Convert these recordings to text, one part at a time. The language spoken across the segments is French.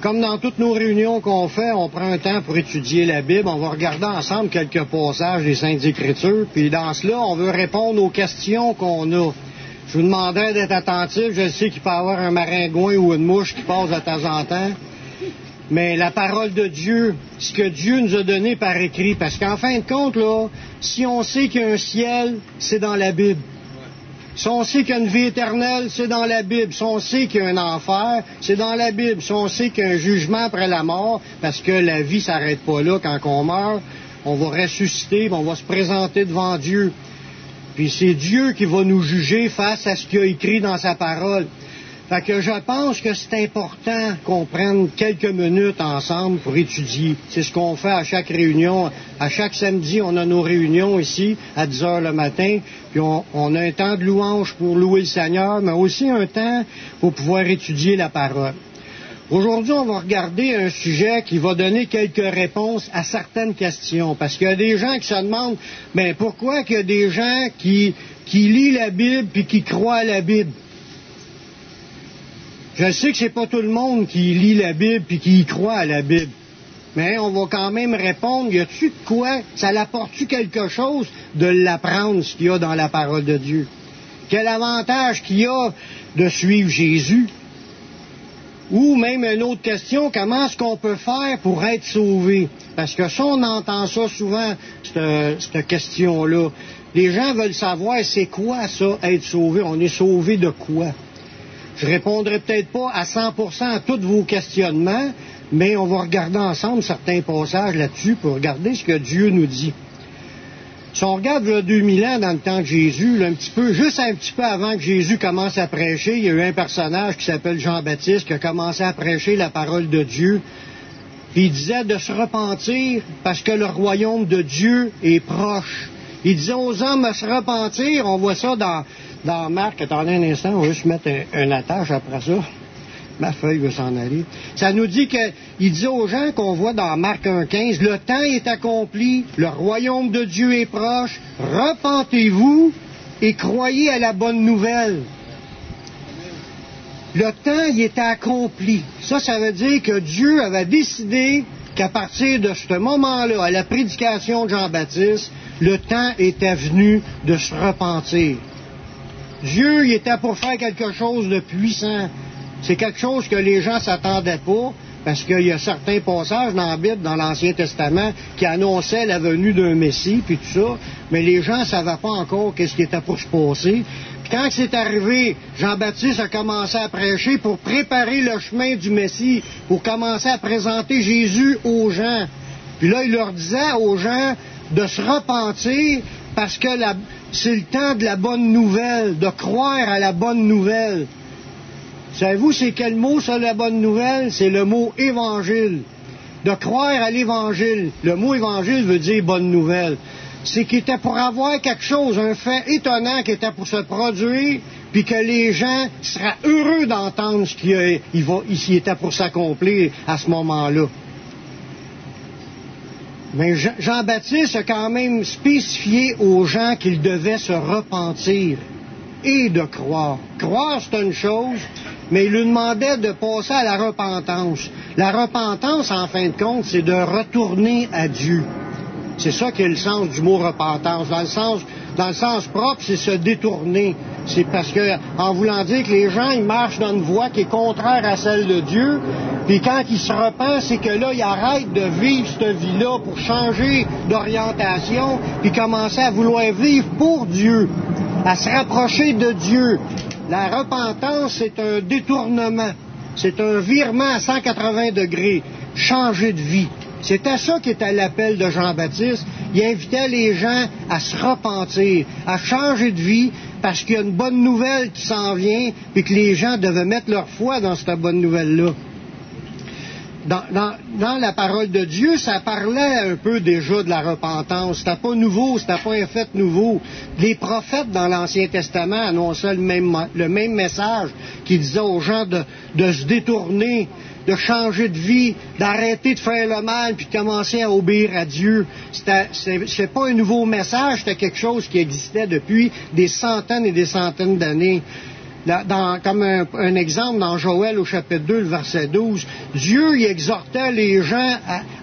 comme dans toutes nos réunions qu'on fait, on prend un temps pour étudier la Bible. On va regarder ensemble quelques passages des Saintes Écritures. Puis dans cela, on veut répondre aux questions qu'on a. Je vous demanderai d'être attentif. Je sais qu'il peut y avoir un maringouin ou une mouche qui passe de temps en temps. Mais la parole de Dieu, ce que Dieu nous a donné par écrit, parce qu'en fin de compte, là, si on sait qu'il y a un ciel, c'est dans la Bible. Si on sait qu'il y a une vie éternelle, c'est dans la Bible. Si on sait qu'il y a un enfer, c'est dans la Bible. Si on sait qu'il y a un jugement après la mort, parce que la vie s'arrête pas là quand on meurt, on va ressusciter, on va se présenter devant Dieu. Puis c'est Dieu qui va nous juger face à ce qu'il a écrit dans sa parole. Fait que je pense que c'est important qu'on prenne quelques minutes ensemble pour étudier. C'est ce qu'on fait à chaque réunion. À chaque samedi, on a nos réunions ici à 10 heures le matin. Puis on, a un temps de louange pour louer le Seigneur, mais aussi un temps pour pouvoir étudier la parole. Aujourd'hui, on va regarder un sujet qui va donner quelques réponses à certaines questions. Parce qu'il y a des gens qui se demandent, ben pourquoi qu'il y a des gens qui, qui lisent la Bible puis qui croient à la Bible? Je sais que c'est pas tout le monde qui lit la Bible puis qui y croit à la Bible. Mais on va quand même répondre, y a-tu de quoi? Ça l'apporte-tu quelque chose de l'apprendre, ce qu'il y a dans la parole de Dieu? Quel avantage qu'il y a de suivre Jésus? Ou même une autre question, comment est-ce qu'on peut faire pour être sauvé? Parce que ça, on entend ça souvent, cette, cette question-là. Les gens veulent savoir c'est quoi ça, être sauvé? On est sauvé de quoi? Je répondrai peut-être pas à 100% à tous vos questionnements, mais on va regarder ensemble certains passages là-dessus pour regarder ce que Dieu nous dit. Si on regarde le 2000 ans dans le temps de Jésus, là, un petit peu, juste un petit peu avant que Jésus commence à prêcher, il y a eu un personnage qui s'appelle Jean-Baptiste qui a commencé à prêcher la parole de Dieu. Il disait de se repentir parce que le royaume de Dieu est proche. Il disait aux hommes de se repentir. On voit ça dans, dans Marc. Attendez un instant, on va juste mettre un, attache après ça. Ma feuille veut s'en aller. Ça nous dit qu'il dit aux gens qu'on voit dans Marc 1.15, le temps est accompli, le royaume de Dieu est proche, repentez-vous et croyez à la bonne nouvelle. Le temps était accompli. Ça, ça veut dire que Dieu avait décidé qu'à partir de ce moment-là, à la prédication de Jean-Baptiste, le temps était venu de se repentir. Dieu il était pour faire quelque chose de puissant. C'est quelque chose que les gens s'attendaient pas, parce qu'il y a certains passages dans la Bible, dans l'Ancien Testament, qui annonçaient la venue d'un Messie, puis tout ça, mais les gens ne savaient pas encore qu'est-ce qui était pour se passer. Puis quand c'est arrivé, Jean-Baptiste a commencé à prêcher pour préparer le chemin du Messie, pour commencer à présenter Jésus aux gens. Puis là, il leur disait aux gens de se repentir parce que c'est le temps de la bonne nouvelle, de croire à la bonne nouvelle. Savez-vous, c'est quel mot, ça, la bonne nouvelle? C'est le mot évangile. De croire à l'évangile. Le mot évangile veut dire bonne nouvelle. C'est qu'il était pour avoir quelque chose, un fait étonnant qui était pour se produire, puis que les gens seraient heureux d'entendre ce qui il ici était pour s'accomplir à ce moment-là. Mais Jean-Baptiste a quand même spécifié aux gens qu'ils devaient se repentir et de croire. Croire, c'est une chose, mais il lui demandait de passer à la repentance. La repentance, en fin de compte, c'est de retourner à Dieu. C'est ça qui est le sens du mot repentance. Dans le sens, dans le sens propre, c'est se détourner. C'est parce que, en voulant dire que les gens, ils marchent dans une voie qui est contraire à celle de Dieu, puis quand ils se repentent, c'est que là, ils arrêtent de vivre cette vie-là pour changer d'orientation, puis commencer à vouloir vivre pour Dieu, à se rapprocher de Dieu. La repentance, c'est un détournement. C'est un virement à 180 degrés. Changer de vie. C'était ça qui était l'appel de Jean-Baptiste. Il invitait les gens à se repentir, à changer de vie, parce qu'il y a une bonne nouvelle qui s'en vient, puis que les gens devaient mettre leur foi dans cette bonne nouvelle-là. Dans, la parole de Dieu, ça parlait un peu déjà de la repentance. C'était pas nouveau, c'était pas un fait nouveau. Les prophètes dans l'Ancien Testament annonçaient le même, message qui disait aux gens de se détourner, de changer de vie, d'arrêter de faire le mal, puis de commencer à obéir à Dieu. C'est pas un nouveau message, c'était quelque chose qui existait depuis des centaines et des centaines d'années. comme un, exemple dans Joël au chapitre 2, le verset 12, Dieu y exhortait les gens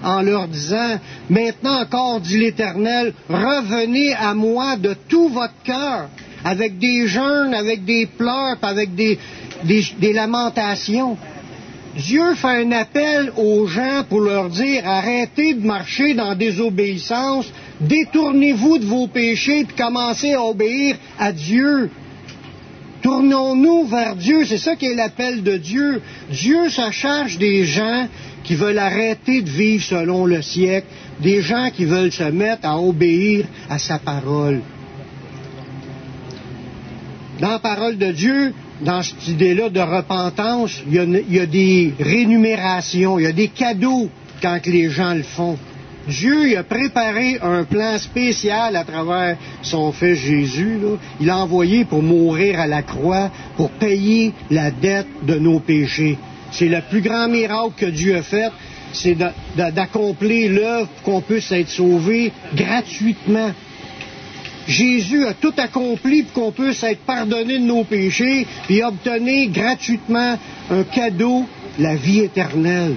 en leur disant, maintenant encore, dit l'Éternel, revenez à moi de tout votre cœur, avec des jeûnes, avec des pleurs, avec des, des lamentations. Dieu fait un appel aux gens pour leur dire arrêtez de marcher dans désobéissance, détournez-vous de vos péchés et commencez à obéir à Dieu. Tournons-nous vers Dieu, c'est ça qui est l'appel de Dieu. Dieu se charge des gens qui veulent arrêter de vivre selon le siècle, des gens qui veulent se mettre à obéir à sa parole. Dans la parole de Dieu, dans cette idée-là de repentance, il y, a, des rémunérations, il y a des cadeaux quand les gens le font. Dieu a préparé un plan spécial à travers son Fils Jésus. Il l'a envoyé pour mourir à la croix, pour payer la dette de nos péchés. C'est le plus grand miracle que Dieu a fait, c'est d'accomplir l'œuvre pour qu'on puisse être sauvé gratuitement. Jésus a tout accompli pour qu'on puisse être pardonné de nos péchés et obtenir gratuitement un cadeau, la vie éternelle.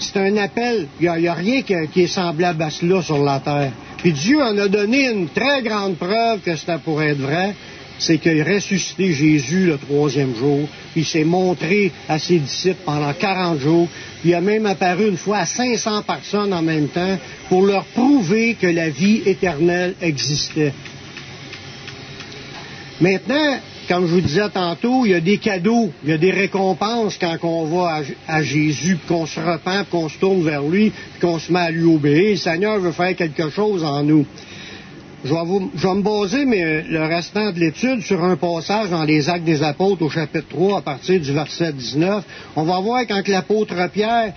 C'est un appel. Il n'y a, rien qui, est semblable à cela sur la terre. Puis Dieu en a donné une très grande preuve que c'était pour être vrai c'est qu'il a ressuscité Jésus le troisième jour, puis il s'est montré à ses disciples pendant 40 jours, puis il a même apparu une fois à 500 personnes en même temps pour leur prouver que la vie éternelle existait. Maintenant, comme je vous disais tantôt, il y a des cadeaux, il y a des récompenses quand on va à, Jésus, qu'on se repent, qu'on se tourne vers lui, qu'on se met à lui obéir. Le Seigneur veut faire quelque chose en nous. Je vais, me baser mais, le restant de l'étude sur un passage dans les Actes des Apôtres au chapitre 3 à partir du verset 19. On va voir quand l'apôtre Pierre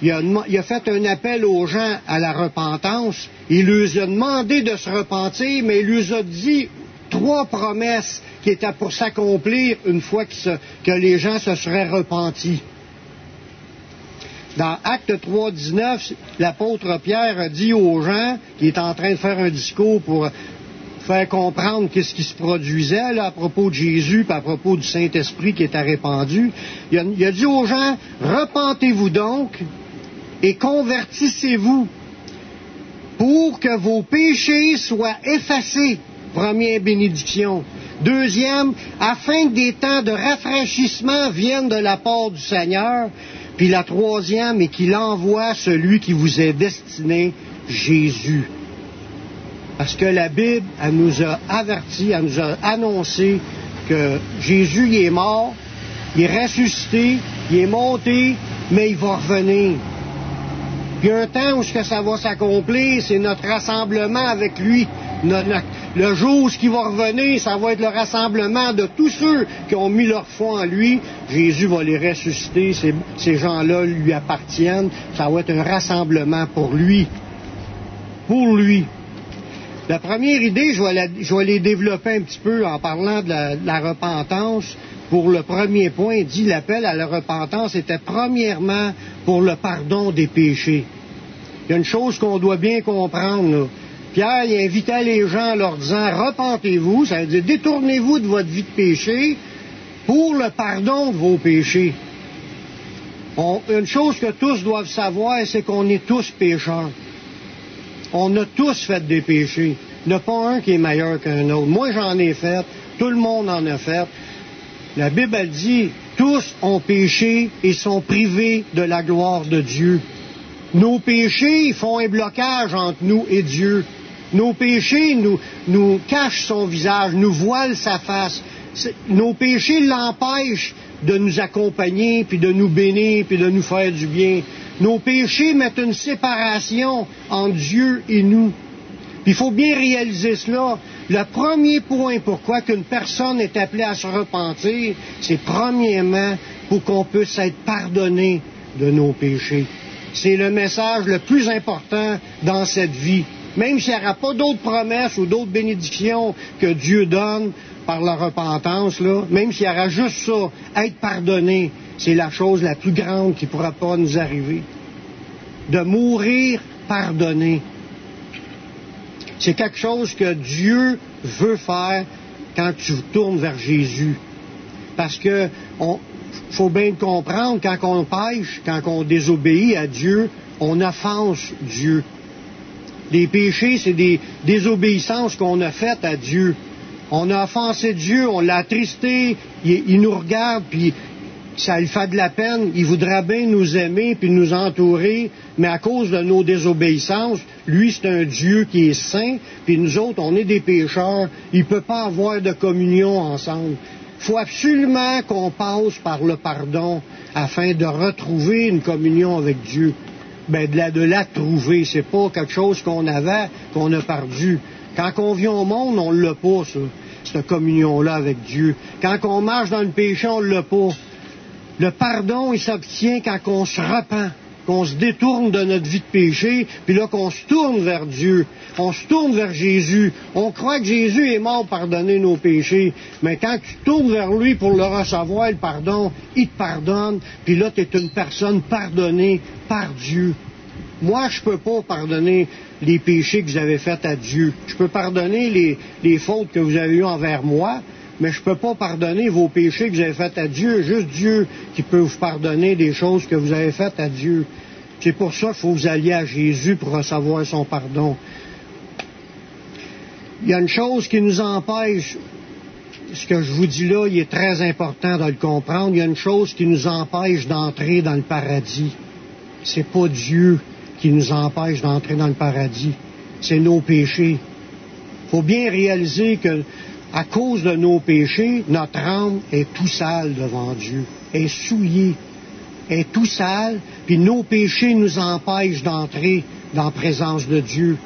il a, fait un appel aux gens à la repentance. Il leur a demandé de se repentir, mais il leur a dit trois promesses qui étaient pour s'accomplir une fois que les gens se seraient repentis. Dans Acte 3, 19, l'apôtre Pierre dit aux gens, qui est en train de faire un discours pour faire comprendre qu'est-ce qui se produisait à propos de Jésus, et à propos du Saint-Esprit qui était répandu, il il a dit aux gens, repentez-vous donc et convertissez-vous pour que vos péchés soient effacés. Première bénédiction. Deuxième, afin que des temps de rafraîchissement viennent de la part du Seigneur, puis la troisième est qu'il envoie celui qui vous est destiné, Jésus. Parce que la Bible, elle nous a avertis, elle nous a annoncé que Jésus il est mort, il est ressuscité, il est monté, mais il va revenir. Puis un temps où ce que ça va s'accomplir, c'est notre rassemblement avec lui. Le jour où ce qui va revenir, ça va être le rassemblement de tous ceux qui ont mis leur foi en lui. Jésus va les ressusciter, ces, gens-là lui appartiennent. Ça va être un rassemblement pour lui. Pour lui. La première idée, je vais, les développer un petit peu en parlant de la, la repentance pour le premier point, dit l'appel à la repentance était premièrement pour le pardon des péchés. Il y a une chose qu'on doit bien comprendre. Pierre il invitait les gens en leur disant repentez-vous, ça veut dire détournez-vous de votre vie de péché pour le pardon de vos péchés. une chose que tous doivent savoir, c'est qu'on est tous pécheurs. On a tous fait des péchés. Il n'y a pas un qui est meilleur qu'un autre. Moi, j'en ai fait. Tout le monde en a fait. La Bible elle dit, tous ont péché et sont privés de la gloire de Dieu. Nos péchés font un blocage entre nous et Dieu. Nos péchés nous, cachent son visage, nous voilent sa face. Nos péchés l'empêchent de nous accompagner, puis de nous bénir, puis de nous faire du bien. Nos péchés mettent une séparation entre Dieu et nous. Il faut bien réaliser cela. Le premier point pourquoi qu'une personne est appelée à se repentir, c'est premièrement pour qu'on puisse être pardonné de nos péchés. C'est le message le plus important dans cette vie. Même s'il n'y aura pas d'autres promesses ou d'autres bénédictions que Dieu donne par la repentance, même s'il y aura juste ça, être pardonné, c'est la chose la plus grande qui ne pourra pas nous arriver. De mourir pardonné. C'est quelque chose que Dieu veut faire quand tu tournes vers Jésus. Parce on, faut bien comprendre, quand on pêche, quand on désobéit à Dieu, on offense Dieu. Les péchés, c'est des désobéissances qu'on a faites à Dieu. On a offensé Dieu, on l'a attristé, il, il, nous regarde, puis ça lui fait de la peine. Il voudrait bien nous aimer puis nous entourer, mais à cause de nos désobéissances, lui c'est un Dieu qui est saint, puis nous autres on est des pécheurs. Il ne peut pas avoir de communion ensemble. Il faut absolument qu'on passe par le pardon afin de retrouver une communion avec Dieu. Ben, de la, de la trouver, c'est pas quelque chose qu'on avait, qu'on a perdu. Quand on vient au monde, on l'a pas, ça, cette communion-là avec Dieu. Quand on marche dans le péché, on l'a pas. Le pardon, il s'obtient quand on se repent, qu'on se détourne de notre vie de péché, puis là qu'on se tourne vers Dieu, on se tourne vers Jésus. On croit que Jésus est mort pour pardonner nos péchés, mais quand tu tournes vers lui pour le recevoir, le pardon, il te pardonne, puis là tu es une personne pardonnée par Dieu. Moi, je ne peux pas pardonner les péchés que vous avez faits à Dieu. Je peux pardonner les, les fautes que vous avez eues envers moi, mais je ne peux pas pardonner vos péchés que vous avez faits à Dieu. Juste Dieu qui peut vous pardonner des choses que vous avez faites à Dieu. C'est pour ça qu'il faut vous allier à Jésus pour recevoir son pardon. Il y a une chose qui nous empêche, ce que je vous dis là, il est très important de le comprendre, il y a une chose qui nous empêche d'entrer dans le paradis. C'est pas Dieu qui nous empêche d'entrer dans le paradis, c'est nos péchés. Il faut bien réaliser que à cause de nos péchés, notre âme est tout sale devant Dieu, est souillée, est tout sale, puis nos péchés nous empêchent d'entrer dans la présence de Dieu.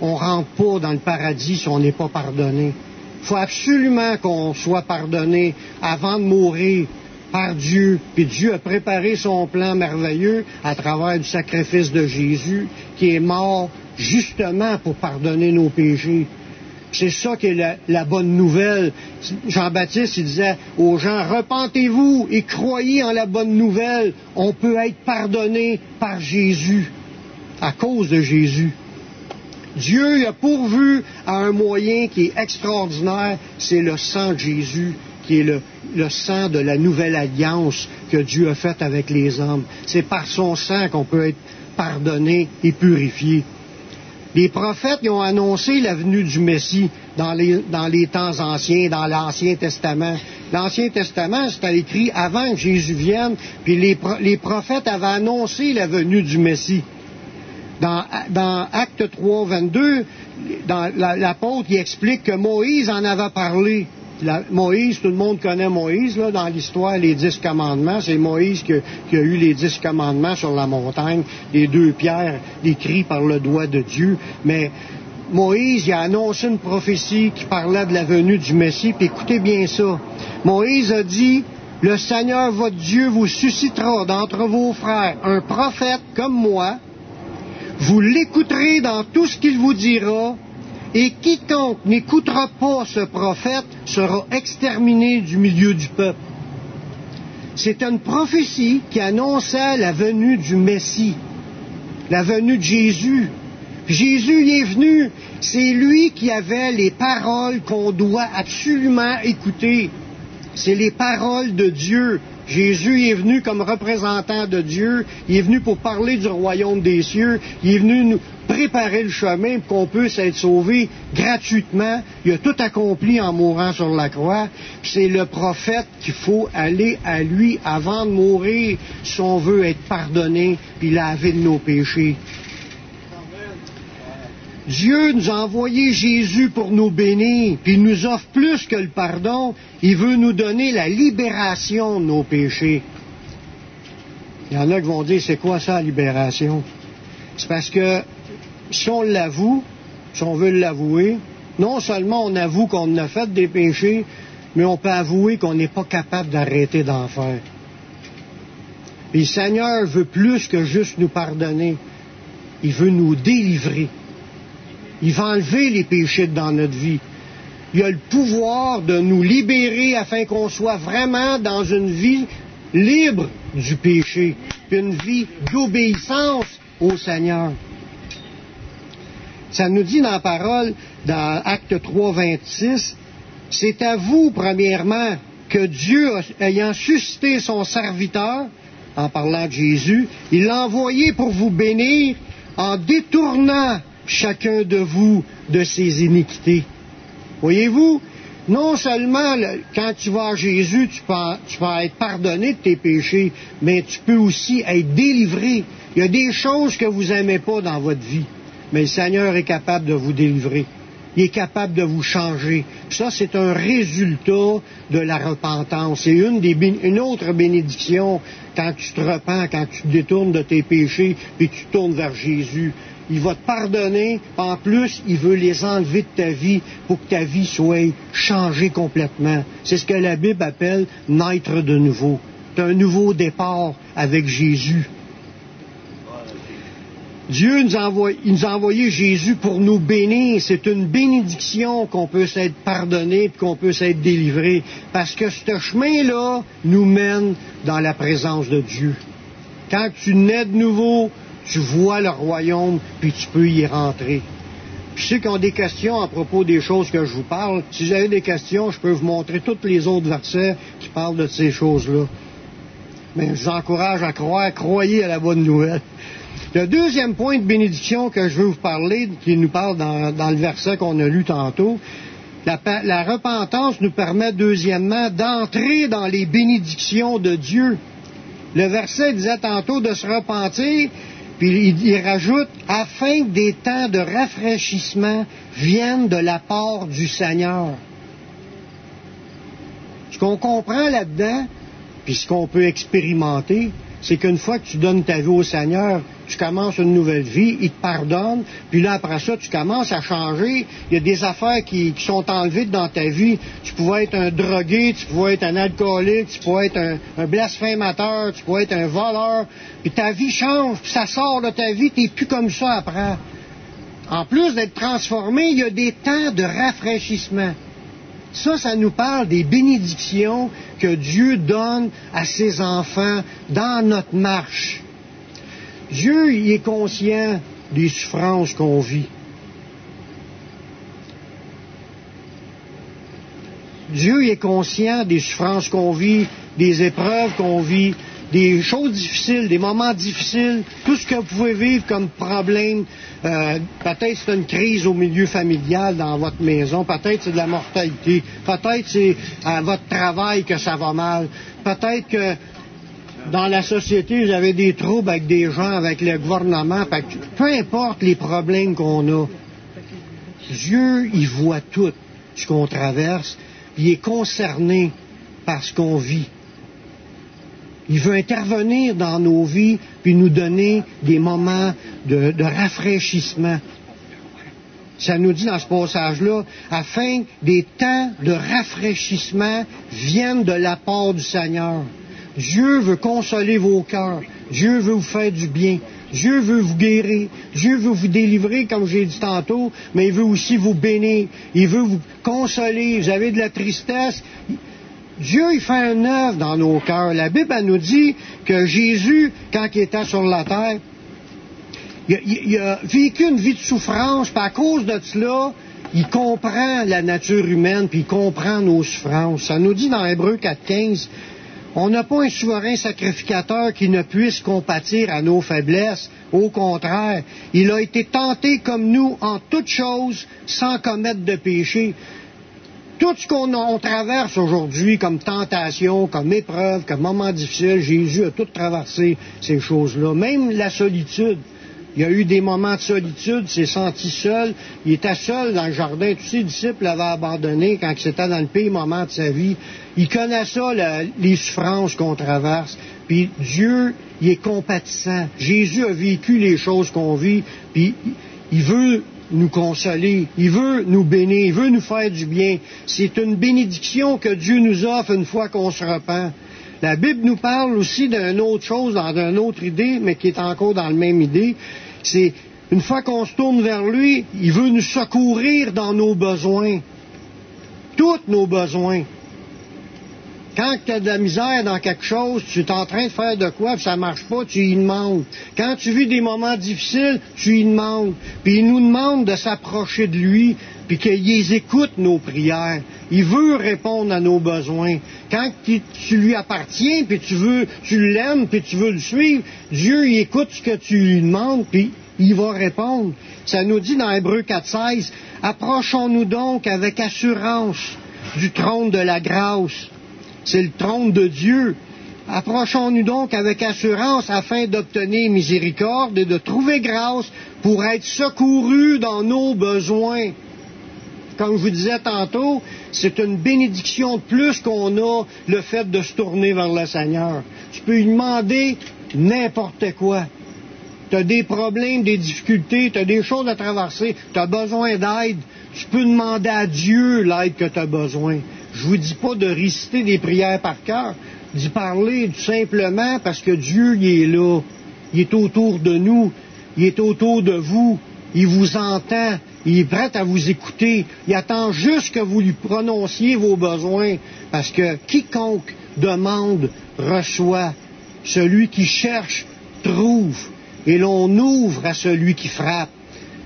On ne rentre pas dans le paradis si on n'est pas pardonné. Il faut absolument qu'on soit pardonné avant de mourir par Dieu. Puis Dieu a préparé son plan merveilleux à travers du sacrifice de Jésus, qui est mort justement pour pardonner nos péchés. C'est ça qui est la, bonne nouvelle. Jean-Baptiste, disait aux gens, repentez-vous et croyez en la bonne nouvelle. On peut être pardonné par Jésus, à cause de Jésus. Dieu a pourvu à un moyen qui est extraordinaire, c'est le sang de Jésus, qui est le, sang de la nouvelle alliance que Dieu a faite avec les hommes. C'est par son sang qu'on peut être pardonné et purifié. Les prophètes ont annoncé la venue du Messie dans les, temps anciens, dans l'Ancien Testament. L'Ancien Testament, c'était écrit avant que Jésus vienne, puis les, prophètes avaient annoncé la venue du Messie. Dans, dans Acte 3, 22, l'apôtre la, explique que Moïse en avait parlé. Moïse, tout le monde connaît Moïse, là, dans l'histoire, les dix commandements. C'est Moïse qui, a eu les dix commandements sur la montagne, les deux pierres écrites par le doigt de Dieu. Mais Moïse il a annoncé une prophétie qui parlait de la venue du Messie. Puis écoutez bien ça. Moïse a dit, le Seigneur votre Dieu vous suscitera d'entre vos frères un prophète comme moi. Vous l'écouterez dans tout ce qu'il vous dira et quiconque n'écoutera pas ce prophète sera exterminé du milieu du peuple. C'est une prophétie qui annonçait la venue du Messie, la venue de Jésus. Jésus est venu, c'est lui qui avait les paroles qu'on doit absolument écouter. C'est les paroles de Dieu. Jésus est venu comme représentant de Dieu, il est venu pour parler du royaume des cieux, il est venu nous préparer le chemin pour qu'on puisse être sauvé gratuitement. Il a tout accompli en mourant sur la croix. C'est le prophète qu'il faut aller à lui avant de mourir si on veut être pardonné puis laver de nos péchés. Dieu nous a envoyé Jésus pour nous bénir, puis il nous offre plus que le pardon, il veut nous donner la libération de nos péchés. Il y en a qui vont dire, c'est quoi ça, libération? C'est parce que si on l'avoue, si on veut l'avouer, non seulement on avoue qu'on a fait des péchés, mais on peut avouer qu'on n'est pas capable d'arrêter d'en faire. Et le Seigneur veut plus que juste nous pardonner. Il veut nous délivrer. Il va enlever les péchés dans notre vie. Il a le pouvoir de nous libérer afin qu'on soit vraiment dans une vie libre du péché, une vie d'obéissance au Seigneur. Ça nous dit dans la parole, dans Acte 3, 26, c'est à vous, premièrement, que Dieu, ayant suscité son serviteur, en parlant de Jésus, il l'a envoyé pour vous bénir en détournant chacun de vous de ses iniquités. Voyez-vous, non seulement quand tu vas à Jésus, tu vas être pardonné de tes péchés, mais tu peux aussi être délivré. Il y a des choses que vous n'aimez pas dans votre vie, mais le Seigneur est capable de vous délivrer. Il est capable de vous changer. Ça, c'est un résultat de la repentance. C'est une, autre bénédiction quand tu te repens, quand tu te détournes de tes péchés, et tu tournes vers Jésus. Il va te pardonner. En plus, il veut les enlever de ta vie pour que ta vie soit changée complètement. C'est ce que la Bible appelle naître de nouveau. C'est un nouveau départ avec Jésus. Dieu nous a, envoyé, Jésus pour nous bénir. C'est une bénédiction qu'on peut s'être pardonné et qu'on peut s'être délivré. Parce que ce chemin-là nous mène dans la présence de Dieu. Quand tu nais de nouveau, tu vois le royaume, puis tu peux y rentrer. Puis ceux qui ont des questions à propos des choses que je vous parle, si vous avez des questions, je peux vous montrer tous les autres versets qui parlent de ces choses-là. Mais je vous encourage à croire, croyez à la bonne nouvelle. Le deuxième point de bénédiction que je veux vous parler, qui nous parle dans, le verset qu'on a lu tantôt, la, la, repentance nous permet deuxièmement d'entrer dans les bénédictions de Dieu. Le verset disait tantôt de se repentir puis il, rajoute, afin que des temps de rafraîchissement viennent de la part du Seigneur. Ce qu'on comprend là-dedans, puis ce qu'on peut expérimenter, c'est qu'une fois que tu donnes ta vie au Seigneur, tu commences une nouvelle vie, il te pardonne, puis là, après ça, tu commences à changer. Il y a des affaires qui, sont enlevées dans ta vie. Tu pouvais être un drogué, tu pouvais être un alcoolique, tu pouvais être un, un blasphémateur, tu pouvais être un voleur, puis ta vie change, puis ça sort de ta vie, tu n'es plus comme ça après. En plus d'être transformé, il y a des temps de rafraîchissement. Ça, ça nous parle des bénédictions que Dieu donne à ses enfants dans notre marche. Dieu est conscient des souffrances qu'on vit. Dieu est conscient des souffrances qu'on vit, des épreuves qu'on vit, des choses difficiles, des moments difficiles, tout ce que vous pouvez vivre comme problème. Euh, peut-être c'est une crise au milieu familial dans votre maison, peut-être c'est de la mortalité, peut-être c'est à votre travail que ça va mal, peut-être que dans la société, vous avez des troubles avec des gens, avec le gouvernement, peu importe les problèmes qu'on a, Dieu, il voit tout ce qu'on traverse, il est concerné par ce qu'on vit. Il veut intervenir dans nos vies puis nous donner des moments de, rafraîchissement. Ça nous dit dans ce passage-là, afin des temps de rafraîchissement viennent de la part du Seigneur. Dieu veut consoler vos cœurs. Dieu veut vous faire du bien. Dieu veut vous guérir. Dieu veut vous délivrer, comme j'ai dit tantôt, mais il veut aussi vous bénir. Il veut vous consoler. Vous avez de la tristesse. Dieu, il fait un œuvre dans nos cœurs. La Bible, nous dit que Jésus, quand il était sur la terre, il, a vécu une vie de souffrance, puis à cause de cela, il comprend la nature humaine, puis il comprend nos souffrances. Ça nous dit dans Hébreu 4.15, on n'a pas un souverain sacrificateur qui ne puisse compatir à nos faiblesses. Au contraire, il a été tenté comme nous en toutes choses sans commettre de péché. Tout ce qu'on traverse aujourd'hui comme tentation, comme épreuve, comme moment difficile, Jésus a tout traversé ces choses-là. Même la solitude. Il y a eu des moments de solitude, s'est senti seul. Il était seul dans le jardin. Tous ses disciples l'avaient abandonné quand c'était dans le pire moment de sa vie. Il connaît ça, les souffrances qu'on traverse. Puis Dieu, il est compatissant. Jésus a vécu les choses qu'on vit, puis il veut nous consoler, il veut nous bénir, il veut nous faire du bien. C'est une bénédiction que Dieu nous offre une fois qu'on se repent. La Bible nous parle aussi d'une autre chose, dans une autre idée, mais qui est encore dans la même idée. C'est une fois qu'on se tourne vers lui, il veut nous secourir dans nos besoins. Tous nos besoins. Quand tu as de la misère dans quelque chose, tu es en train de faire de quoi, puis ça marche pas, tu y demandes. Quand tu vis des moments difficiles, tu y demandes. Puis il nous demande de s'approcher de lui, puis qu'il écoute nos prières. Il veut répondre à nos besoins. Quand tu lui appartiens, puis tu veux, tu l'aimes, puis tu veux le suivre, Dieu, il écoute ce que tu lui demandes, puis il va répondre. Ça nous dit dans Hébreu 4.16, approchons-nous donc avec assurance du trône de la grâce. C'est le trône de Dieu. Approchons-nous donc avec assurance afin d'obtenir miséricorde et de trouver grâce pour être secourus dans nos besoins. Comme je vous disais tantôt, c'est une bénédiction de plus qu'on a le fait de se tourner vers le Seigneur. Tu peux lui demander n'importe quoi. Tu as des problèmes, des difficultés, tu as des choses à traverser, tu as besoin d'aide. Tu peux demander à Dieu l'aide que tu as besoin. Je vous dis pas de réciter des prières par cœur, d'y parler tout simplement parce que Dieu il est là. Il est autour de nous, il est autour de vous, il vous entend, il est prêt à vous écouter. Il attend juste que vous lui prononciez vos besoins, parce que quiconque demande reçoit. Celui qui cherche trouve, et l'on ouvre à celui qui frappe.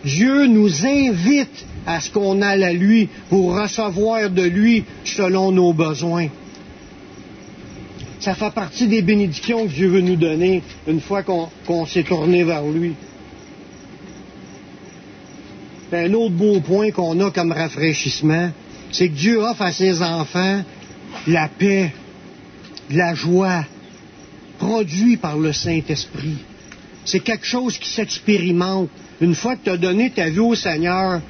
Dieu nous invite à ce qu'on aille à lui pour recevoir de lui selon nos besoins. Ça fait partie des bénédictions que Dieu veut nous donner une fois qu'on s'est tourné vers lui. Un autre beau point qu'on a comme rafraîchissement, c'est que Dieu offre à ses enfants la paix, la joie, produit par le Saint-Esprit. C'est quelque chose qui s'expérimente. Une fois que tu as donné ta vie au Seigneur,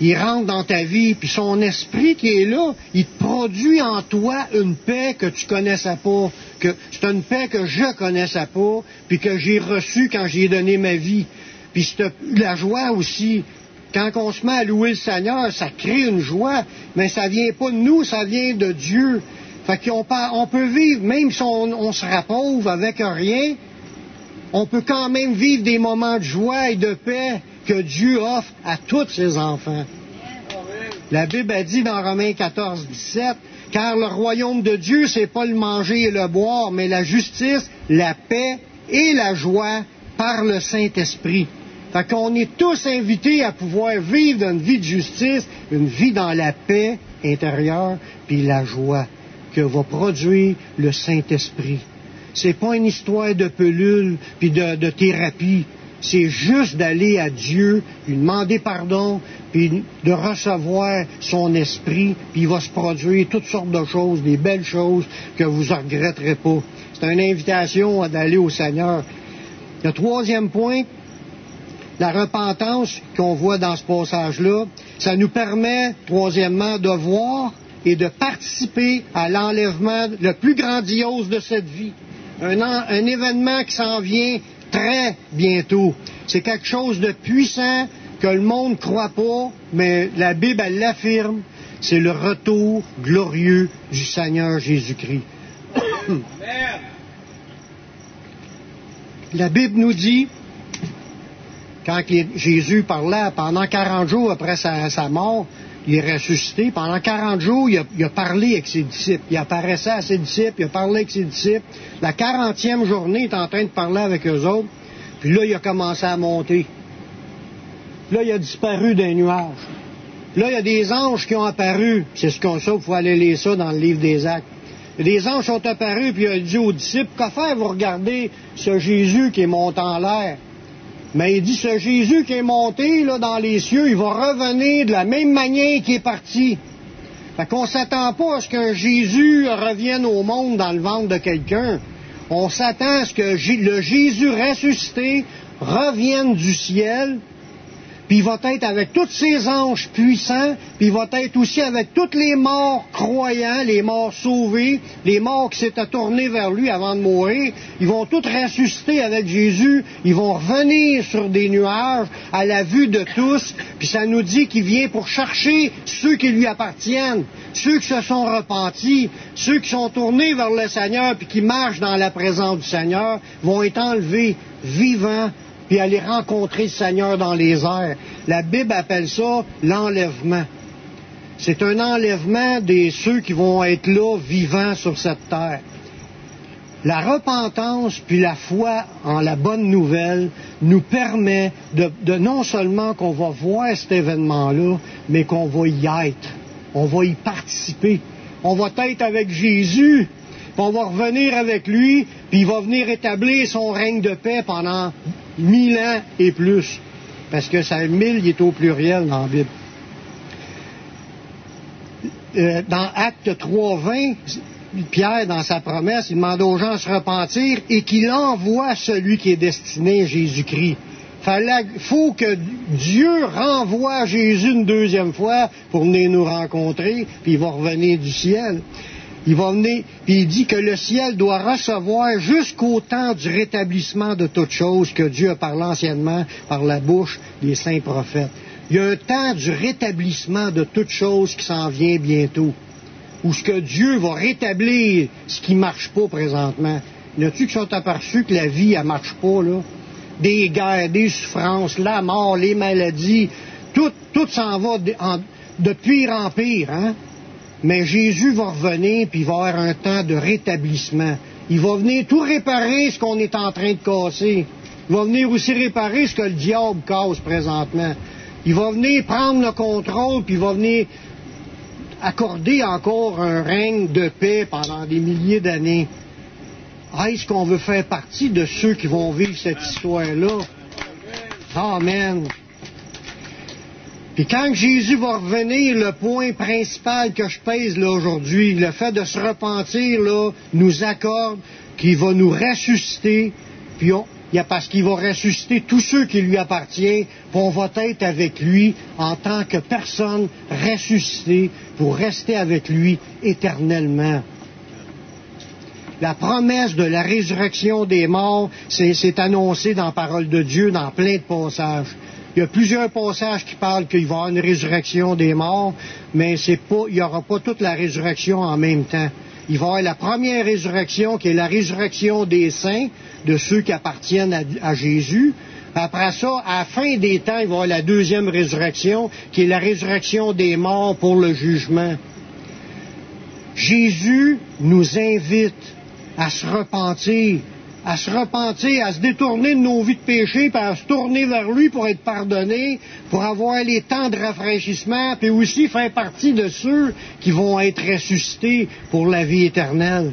il rentre dans ta vie, puis son esprit qui est là, il produit en toi une paix que tu connaissais pas, que c'est une paix que je connaissais pas, puis que j'ai reçue quand j'ai donné ma vie. Puis la joie aussi, quand on se met à louer le Seigneur, ça crée une joie, mais ça vient pas de nous, ça vient de Dieu. Fait qu'on on peut vivre, même si on, on se pauvre avec rien, on peut quand même vivre des moments de joie et de paix que Dieu offre à tous ses enfants. La Bible a dit dans Romains 14, 17, car le royaume de Dieu, c'est pas le manger et le boire, mais la justice, la paix et la joie par le Saint-Esprit. Fait qu'on est tous invités à pouvoir vivre une vie de justice, une vie dans la paix intérieure, puis la joie que va produire le Saint-Esprit. C'est pas une histoire de pelule puis de, thérapie. C'est juste d'aller à Dieu, lui demander pardon, puis de recevoir son esprit, puis il va se produire toutes sortes de choses, des belles choses que vous ne regretterez pas. C'est une invitation à d'aller au Seigneur. Le troisième point, la repentance qu'on voit dans ce passage-là, ça nous permet, troisièmement, de voir et de participer à l'enlèvement le plus grandiose de cette vie. Un événement qui s'en vient très bientôt. C'est quelque chose de puissant que le monde ne croit pas, mais la Bible, elle l'affirme. C'est le retour glorieux du Seigneur Jésus-Christ. la Bible nous dit quand Jésus parlait pendant 40 jours après sa, mort, il est ressuscité. Pendant 40 jours, il a, parlé avec ses disciples. Il apparaissait à ses disciples, il a parlé avec ses disciples. La 40e journée, il est en train de parler avec eux autres. Puis là, il a commencé à monter. Là, il a disparu d'un nuage. Là, il y a des anges qui ont apparu. C'est ce qu'on sait, il faut aller lire ça dans le livre des actes. Des anges sont apparus, puis il a dit aux disciples, qu'à faire? Vous regardez ce Jésus qui est monté en l'air? Mais il dit, ce Jésus qui est monté dans les cieux, il va revenir de la même manière qu'il est parti. Fait qu'on s'attend pas à ce qu'un Jésus revienne au monde dans le ventre de quelqu'un. On s'attend à ce que le Jésus ressuscité revienne du ciel puis il va être avec tous ses anges puissants, puis il va être aussi avec tous les morts croyants, les morts sauvés, les morts qui s'étaient tournés vers lui avant de mourir. Ils vont tous ressusciter avec Jésus, ils vont revenir sur des nuages à la vue de tous, puis ça nous dit qu'il vient pour chercher ceux qui lui appartiennent, ceux qui se sont repentis, ceux qui sont tournés vers le Seigneur, puis qui marchent dans la présence du Seigneur, vont être enlevés vivants puis aller rencontrer le Seigneur dans les airs. La Bible appelle ça l'enlèvement. C'est un enlèvement des ceux qui vont être là vivants sur cette terre. La repentance puis la foi en la bonne nouvelle nous permet de, de non seulement qu'on va voir cet événement-là, mais qu'on va y être, on va y participer. on va être avec Jésus, puis on va revenir avec lui, puis il va venir établir son règne de paix pendant mille ans et plus. Parce que ça, mille, il est au pluriel dans la Bible. Euh, dans Acte 3.20, Pierre, dans sa promesse, il demande aux gens de se repentir et qu'il envoie celui qui est destiné Jésus-Christ. Il faut que Dieu renvoie Jésus une deuxième fois pour venir nous rencontrer, puis il va revenir du ciel. Il va venir, puis il dit que le ciel doit recevoir jusqu'au temps du rétablissement de toutes choses que Dieu a parlé anciennement par la bouche des saints prophètes. Il y a un temps du rétablissement de toutes choses qui s'en vient bientôt, où ce que Dieu va rétablir ce qui ne marche pas présentement. Y a-tu qui sont aperçus que la vie, elle marche pas, là? Des guerres, des souffrances, la mort, les maladies, tout, tout s'en va de, de pire en pire, hein? Mais Jésus va revenir, puis il va avoir un temps de rétablissement. Il va venir tout réparer ce qu'on est en train de casser. Il va venir aussi réparer ce que le diable casse présentement. Il va venir prendre le contrôle, puis il va venir accorder encore un règne de paix pendant des milliers d'années. Est-ce qu'on veut faire partie de ceux qui vont vivre cette histoire-là? Amen. Puis quand Jésus va revenir, le point principal que je pèse là aujourd'hui, le fait de se repentir là, nous accorde qu'il va nous ressusciter, puis on, parce qu'il va ressusciter tous ceux qui lui appartiennent, puis on va être avec lui en tant que personne ressuscitée pour rester avec lui éternellement. La promesse de la résurrection des morts, c'est annoncé dans la parole de Dieu dans plein de passages. Il y a plusieurs passages qui parlent qu'il va y avoir une résurrection des morts, mais c'est pas, il n'y aura pas toute la résurrection en même temps. Il va y avoir la première résurrection qui est la résurrection des saints, de ceux qui appartiennent à, Jésus. Après ça, à la fin des temps, il va y avoir la deuxième résurrection, qui est la résurrection des morts pour le jugement. Jésus nous invite à se repentir, à se repentir, à se détourner de nos vies de péché, puis à se tourner vers lui pour être pardonné, pour avoir les temps de rafraîchissement, puis aussi faire partie de ceux qui vont être ressuscités pour la vie éternelle.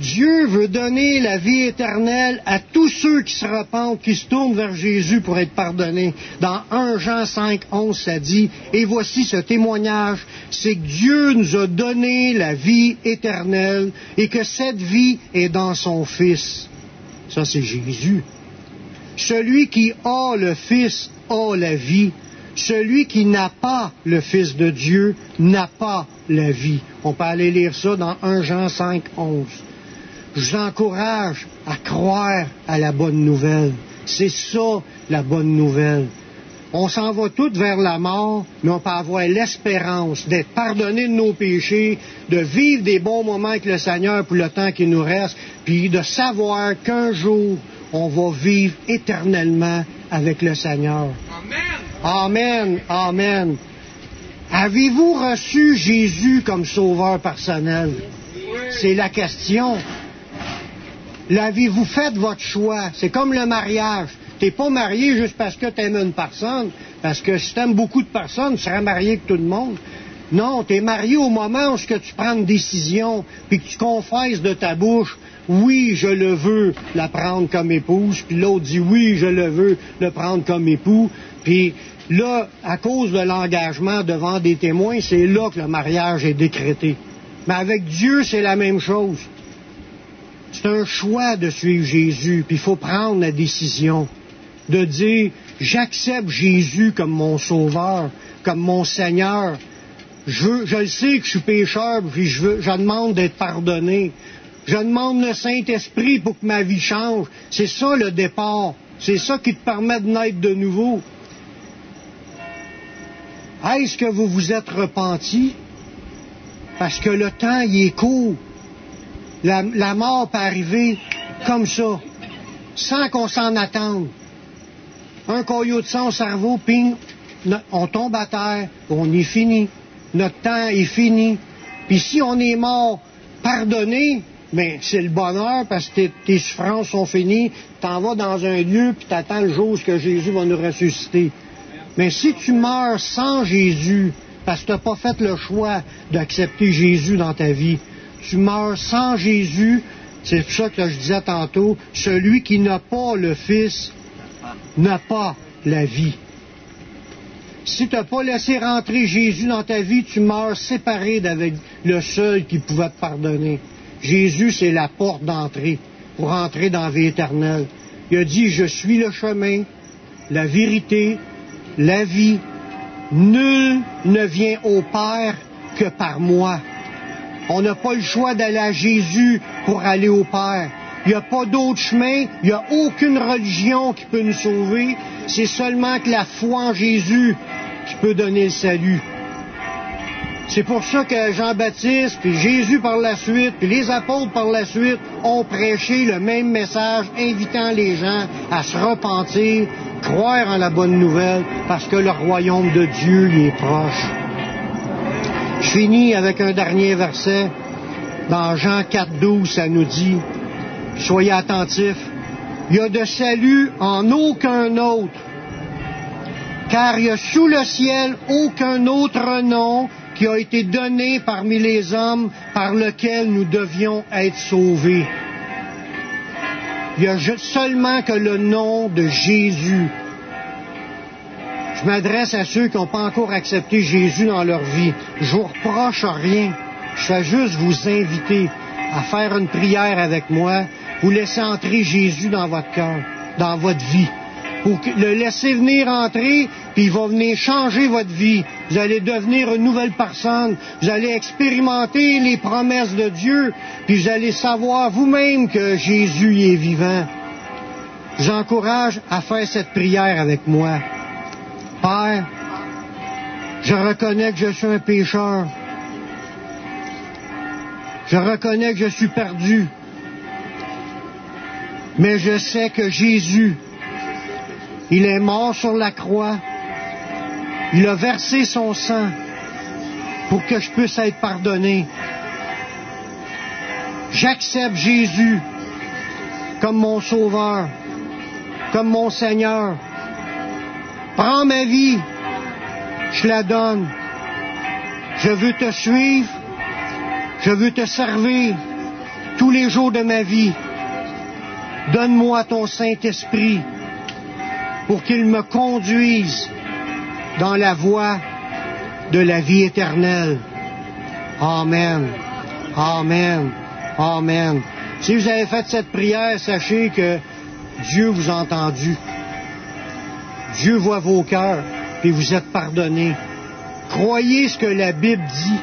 Dieu veut donner la vie éternelle à tous ceux qui se repentent, qui se tournent vers Jésus pour être pardonnés. Dans 1 Jean 5, 11, ça dit, et voici ce témoignage, c'est que Dieu nous a donné la vie éternelle et que cette vie est dans son Fils. Ça, c'est Jésus. Celui qui a le Fils a la vie. Celui qui n'a pas le Fils de Dieu n'a pas la vie. On peut aller lire ça dans 1 Jean 5, 11 je vous encourage à croire à la bonne nouvelle. C'est ça la bonne nouvelle. On s'en va tous vers la mort, mais on peut avoir l'espérance d'être pardonné de nos péchés, de vivre des bons moments avec le Seigneur pour le temps qui nous reste, puis de savoir qu'un jour, on va vivre éternellement avec le Seigneur. Amen. Amen. Amen. Avez-vous reçu Jésus comme sauveur personnel? C'est la question. L'avez-vous fait votre choix? C'est comme le mariage. T'es pas marié juste parce que tu aimes une personne, parce que si tu aimes beaucoup de personnes, tu serais marié avec tout le monde. Non, tu es marié au moment où que tu prends une décision, puis que tu confesses de ta bouche, oui, je le veux la prendre comme épouse, puis l'autre dit oui, je le veux le prendre comme époux, puis là, à cause de l'engagement devant des témoins, c'est là que le mariage est décrété. Mais avec Dieu, c'est la même chose. C'est un choix de suivre Jésus, puis il faut prendre la décision de dire j'accepte Jésus comme mon sauveur, comme mon Seigneur. Je, le sais que je suis pécheur, puis je, veux, je demande d'être pardonné. Je demande le Saint-Esprit pour que ma vie change. C'est ça le départ. C'est ça qui te permet de naître de nouveau. Est-ce que vous vous êtes repenti? Parce que le temps, il est court. La, mort peut arriver comme ça, sans qu'on s'en attende. Un coyot de sang au cerveau, ping, on tombe à terre, on est fini. Notre temps est fini. Puis si on est mort pardonné, mais c'est le bonheur parce que tes, souffrances sont finies, t'en vas dans un lieu puis t'attends le jour que Jésus va nous ressusciter. Mais si tu meurs sans Jésus, parce que tu n'as pas fait le choix d'accepter Jésus dans ta vie. Tu meurs sans Jésus, c'est pour ça que je disais tantôt, celui qui n'a pas le Fils n'a pas la vie. Si tu n'as pas laissé rentrer Jésus dans ta vie, tu meurs séparé d'avec le seul qui pouvait te pardonner. Jésus, c'est la porte d'entrée pour entrer dans la vie éternelle. Il a dit, je suis le chemin, la vérité, la vie. Nul ne vient au Père que par moi. On n'a pas le choix d'aller à Jésus pour aller au Père. Il n'y a pas d'autre chemin, il n'y a aucune religion qui peut nous sauver. C'est seulement que la foi en Jésus qui peut donner le salut. C'est pour ça que Jean-Baptiste, puis Jésus par la suite, puis les apôtres par la suite ont prêché le même message, invitant les gens à se repentir, croire en la bonne nouvelle, parce que le royaume de Dieu y est proche. Je finis avec un dernier verset. Dans Jean 4, 12, ça nous dit, soyez attentifs, il y a de salut en aucun autre, car il y a sous le ciel aucun autre nom qui a été donné parmi les hommes par lequel nous devions être sauvés. Il n'y a seulement que le nom de Jésus. Je m'adresse à ceux qui n'ont pas encore accepté Jésus dans leur vie. Je vous reproche rien. Je fais juste vous inviter à faire une prière avec moi. Vous laisser entrer Jésus dans votre cœur, dans votre vie pour le laisser venir entrer, puis il va venir changer votre vie. Vous allez devenir une nouvelle personne. Vous allez expérimenter les promesses de Dieu, puis vous allez savoir vous-même que Jésus est vivant. Je vous encourage à faire cette prière avec moi. Père, je reconnais que je suis un pécheur. Je reconnais que je suis perdu. Mais je sais que Jésus il est mort sur la croix. Il a versé son sang pour que je puisse être pardonné. J'accepte Jésus comme mon sauveur, comme mon Seigneur. Prends ma vie, je la donne. Je veux te suivre, je veux te servir tous les jours de ma vie. Donne-moi ton Saint-Esprit pour qu'il me conduise dans la voie de la vie éternelle. Amen. Amen. Amen. Si vous avez fait cette prière, sachez que Dieu vous a entendu. Dieu voit vos cœurs, et vous êtes pardonnés. Croyez ce que la Bible dit.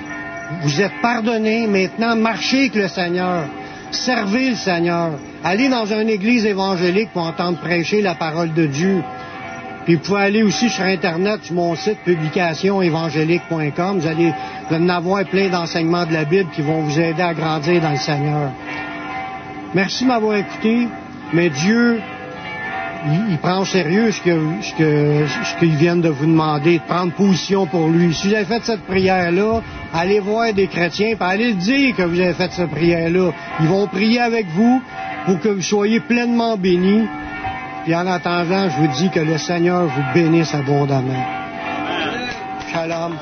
Vous êtes pardonnés. Maintenant, marchez avec le Seigneur. Servez le Seigneur. Allez dans une église évangélique pour entendre prêcher la parole de Dieu. Puis vous pouvez aller aussi sur Internet, sur mon site publicationévangélique.com. Vous allez en avoir plein d'enseignements de la Bible qui vont vous aider à grandir dans le Seigneur. Merci de m'avoir écouté, mais Dieu, il, prend au sérieux ce que ce qu'ils viennent de vous demander, de prendre position pour lui. Si vous avez fait cette prière-là, allez voir des chrétiens, puis allez le dire que vous avez fait cette prière-là. Ils vont prier avec vous pour que vous soyez pleinement bénis. Et en attendant, je vous dis que le Seigneur vous bénisse abondamment. Shalom.